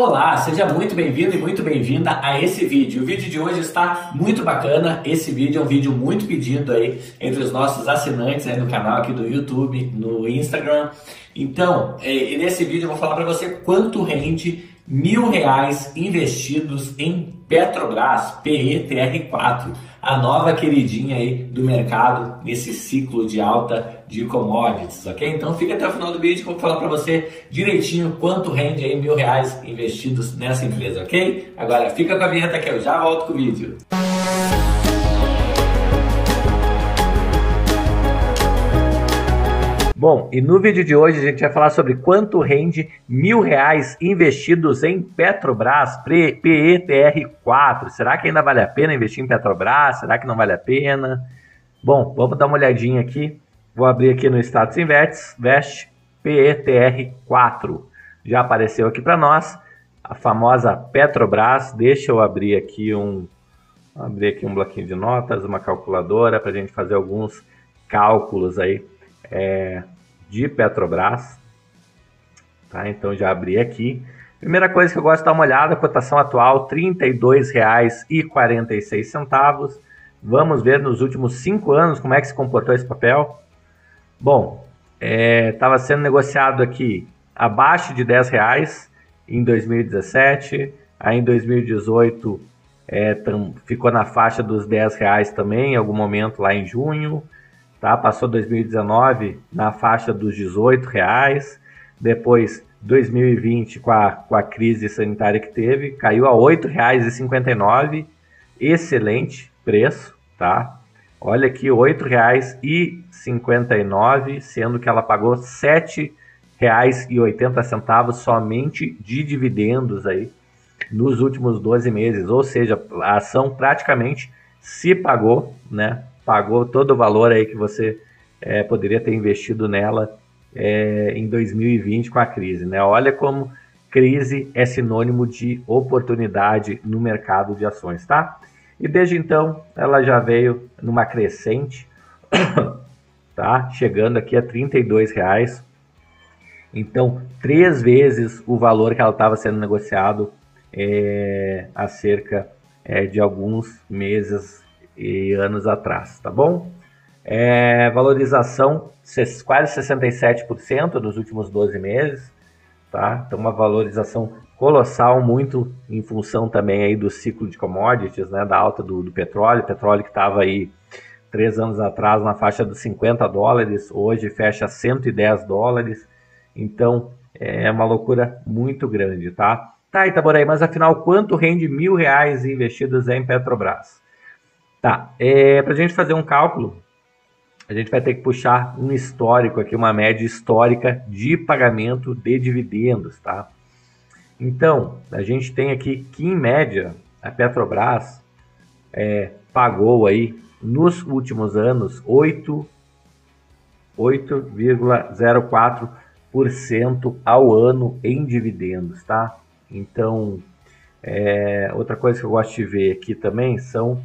Olá, seja muito bem-vindo e muito bem-vinda a esse vídeo. O vídeo de hoje está muito bacana. Esse vídeo é um vídeo muito pedido aí entre os nossos assinantes aí no canal aqui do YouTube, no Instagram. Então, é, nesse vídeo eu vou falar para você quanto rende mil reais investidos em Petrobras PETR4, a nova queridinha aí do mercado nesse ciclo de alta de commodities, ok? Então fica até o final do vídeo que eu vou falar para você direitinho quanto rende aí mil reais investidos nessa empresa, ok? Agora fica com a vinheta que eu já volto com o vídeo. Bom, e no vídeo de hoje a gente vai falar sobre quanto rende mil reais investidos em Petrobras PETR4. Será que ainda vale a pena investir em Petrobras? Será que não vale a pena? Bom, vamos dar uma olhadinha aqui. Vou abrir aqui no Status Invest, Vest PETR4. Já apareceu aqui para nós a famosa Petrobras. Deixa eu abrir aqui um abrir aqui um bloquinho de notas, uma calculadora para a gente fazer alguns cálculos aí é, de Petrobras. Tá? Então já abri aqui. Primeira coisa que eu gosto de dar uma olhada, cotação atual R$ 32,46. Vamos ver nos últimos cinco anos como é que se comportou esse papel. Bom, estava é, sendo negociado aqui abaixo de R$ reais em 2017, aí em 2018 é, tam, ficou na faixa dos R$ reais também, em algum momento lá em junho tá? Passou 2019 na faixa dos 18 reais, depois 2020 com a, com a crise sanitária que teve, caiu a R$ 8,59, excelente preço, tá? Olha aqui, R$ 8,59, sendo que ela pagou R$ 7,80 somente de dividendos aí nos últimos 12 meses, ou seja, a ação praticamente se pagou, né? Pagou todo o valor aí que você é, poderia ter investido nela é, em 2020 com a crise. Né? Olha como crise é sinônimo de oportunidade no mercado de ações, tá? E desde então ela já veio numa crescente, tá? Chegando aqui a 32 reais. Então, três vezes o valor que ela estava sendo negociado é, há cerca é, de alguns meses e anos atrás, tá bom? É, valorização quase 67% nos últimos 12 meses, tá? Então uma valorização colossal, muito em função também aí do ciclo de commodities, né? Da alta do, do petróleo, petróleo que estava aí três anos atrás na faixa dos 50 dólares, hoje fecha 110 dólares, então é uma loucura muito grande, tá? Tá, Itaboraí, mas afinal quanto rende mil reais investidos em Petrobras? Tá, é, para a gente fazer um cálculo, a gente vai ter que puxar um histórico aqui, uma média histórica de pagamento de dividendos, tá? Então, a gente tem aqui que, em média, a Petrobras é, pagou aí, nos últimos anos, 8,04% ao ano em dividendos, tá? Então, é, outra coisa que eu gosto de ver aqui também são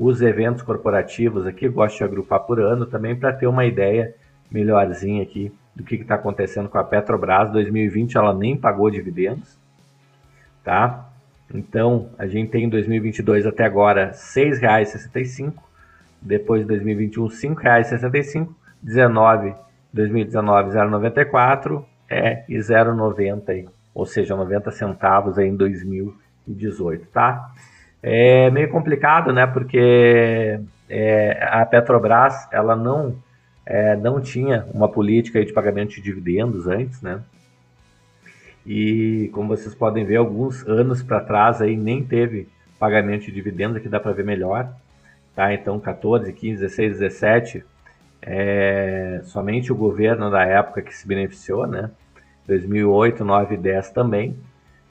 os eventos corporativos aqui, gosto de agrupar por ano também para ter uma ideia melhorzinha aqui do que está acontecendo com a Petrobras. 2020 ela nem pagou dividendos, tá? Então a gente tem em 2022 até agora R$ 6,65, depois de 2021 R$ 5,65, 19 2019 0,94 é e 0,90, ou seja, 90 centavos aí em 2018, tá? É meio complicado, né? Porque é, a Petrobras ela não, é, não tinha uma política de pagamento de dividendos antes, né? E como vocês podem ver, alguns anos para trás aí nem teve pagamento de dividendos, aqui dá para ver melhor, tá? Então 14, 15, 16, 17, é, somente o governo da época que se beneficiou, né? 2008, 9 e 10 também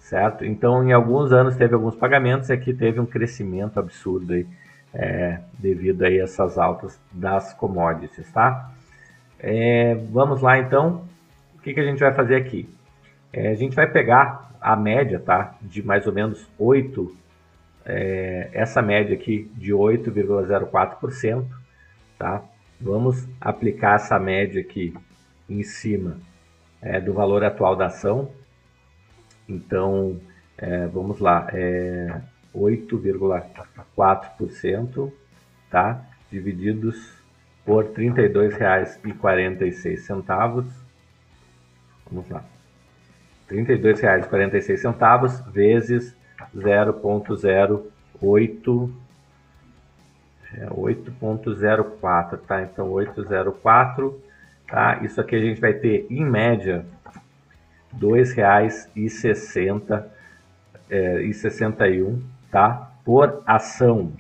certo? Então, em alguns anos teve alguns pagamentos e aqui teve um crescimento absurdo aí, é, devido a essas altas das commodities, tá? É, vamos lá, então, o que, que a gente vai fazer aqui? É, a gente vai pegar a média, tá? De mais ou menos 8, é, essa média aqui de 8,04%, tá? Vamos aplicar essa média aqui em cima é, do valor atual da ação, então, é, vamos lá, é 8,4%, tá? Divididos por R$ 32,46. Vamos lá. R$ 32,46 vezes 0,08 é 8.04, tá? Então 804, tá? Isso aqui a gente vai ter em média R$ 2,60 é, e 61, tá? Por ação.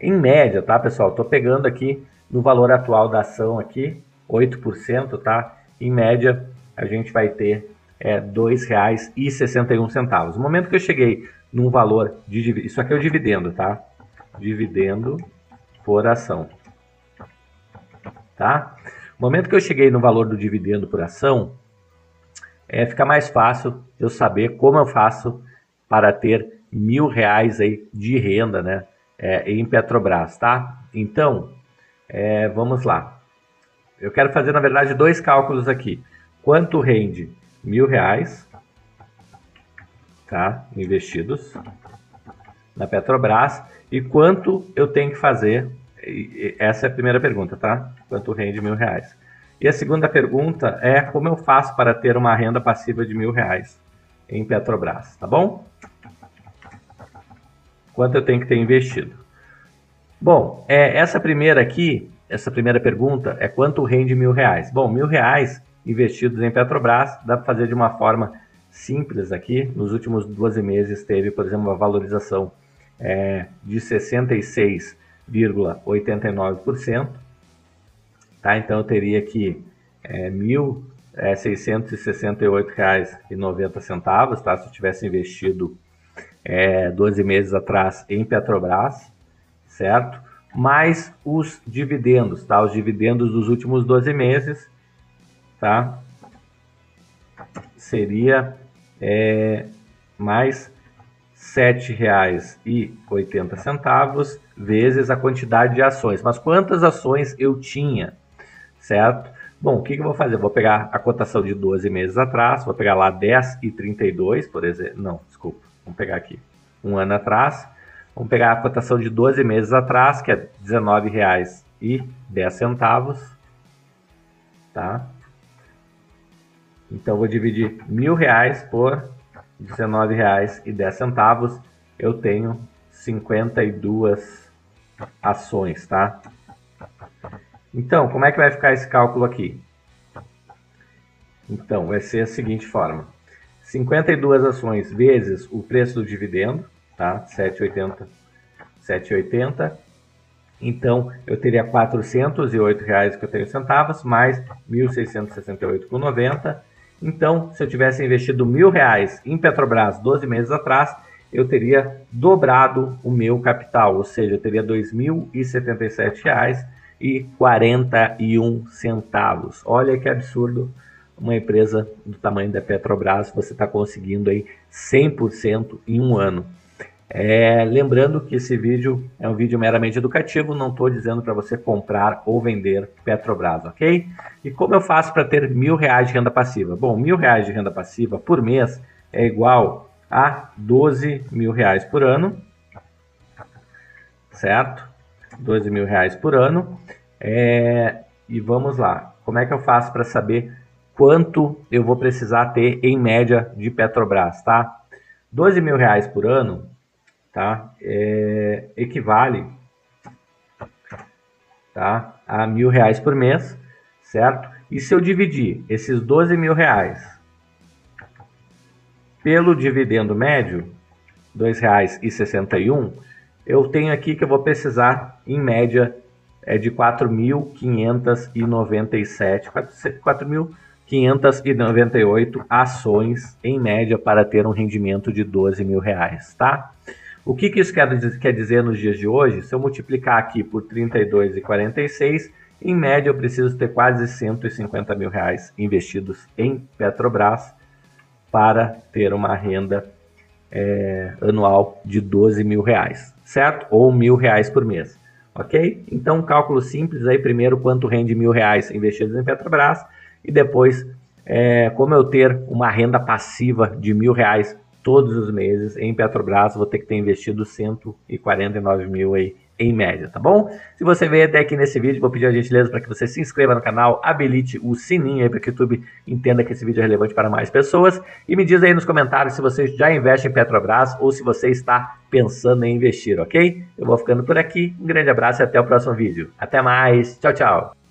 Em média, tá, pessoal? Tô pegando aqui no valor atual da ação aqui, 8%, tá? Em média, a gente vai ter é, R$ 2,61. No momento que eu cheguei num valor de isso aqui é o dividendo, tá? Dividendo por ação. Tá? No momento que eu cheguei no valor do dividendo por ação, é, fica mais fácil eu saber como eu faço para ter mil reais aí de renda né, é, em Petrobras, tá? Então, é, vamos lá. Eu quero fazer, na verdade, dois cálculos aqui. Quanto rende mil reais tá, investidos na Petrobras e quanto eu tenho que fazer? Essa é a primeira pergunta, tá? Quanto rende mil reais? E a segunda pergunta é como eu faço para ter uma renda passiva de mil reais em Petrobras, tá bom? Quanto eu tenho que ter investido? Bom, é, essa primeira aqui, essa primeira pergunta é quanto rende mil reais? Bom, mil reais investidos em Petrobras dá para fazer de uma forma simples aqui. Nos últimos 12 meses teve, por exemplo, uma valorização é, de 66,89%. Tá? Então eu teria aqui é, R$ 1.668,90 tá? se eu tivesse investido é, 12 meses atrás em Petrobras, certo? Mais os dividendos, tá? Os dividendos dos últimos 12 meses, tá? Seria é, mais R$ 7,80 vezes a quantidade de ações. Mas quantas ações eu tinha, certo? Bom, o que, que eu vou fazer? vou pegar a cotação de 12 meses atrás, vou pegar lá 10,32, por exemplo. Não, desculpa, vamos pegar aqui um ano atrás. Vamos pegar a cotação de 12 meses atrás, que é R$ 19,10, tá? Então, vou dividir mil reais por R$19,10, eu tenho 52 ações, tá? Então, como é que vai ficar esse cálculo aqui? Então, vai ser a seguinte forma. 52 ações vezes o preço do dividendo, tá? 7,80. 7,80. Então, eu teria R$ 408,51 mais R$ 1.668,90 então, se eu tivesse investido mil reais em Petrobras 12 meses atrás, eu teria dobrado o meu capital, ou seja, eu teria R$ 2.077,41 centavos. Olha que absurdo uma empresa do tamanho da Petrobras, você está conseguindo aí 100% em um ano. É, lembrando que esse vídeo é um vídeo meramente educativo, não estou dizendo para você comprar ou vender Petrobras, ok? E como eu faço para ter mil reais de renda passiva? Bom, mil reais de renda passiva por mês é igual a 12 mil reais por ano, certo? 12 mil reais por ano. É, e vamos lá, como é que eu faço para saber quanto eu vou precisar ter em média de Petrobras, tá? 12 mil reais por ano tá? É, equivale tá? a mil reais por mês, certo? E se eu dividir esses 12 mil reais pelo dividendo médio, R$ 2,61, eu tenho aqui que eu vou precisar, em média, é de 4.597, 4.598 ações, em média, para ter um rendimento de 12 mil reais, tá? O que, que isso quer, quer dizer nos dias de hoje? Se eu multiplicar aqui por 32,46, em média eu preciso ter quase 150 mil reais investidos em Petrobras para ter uma renda é, anual de 12 mil reais, certo? Ou mil reais por mês, ok? Então, um cálculo simples aí, primeiro, quanto rende mil reais investidos em Petrobras e depois, é, como eu ter uma renda passiva de mil reais todos os meses em Petrobras, vou ter que ter investido 149 mil aí em média, tá bom? Se você veio até aqui nesse vídeo, vou pedir a gentileza para que você se inscreva no canal, habilite o sininho aí para que o YouTube entenda que esse vídeo é relevante para mais pessoas e me diz aí nos comentários se você já investe em Petrobras ou se você está pensando em investir, ok? Eu vou ficando por aqui, um grande abraço e até o próximo vídeo. Até mais, tchau, tchau!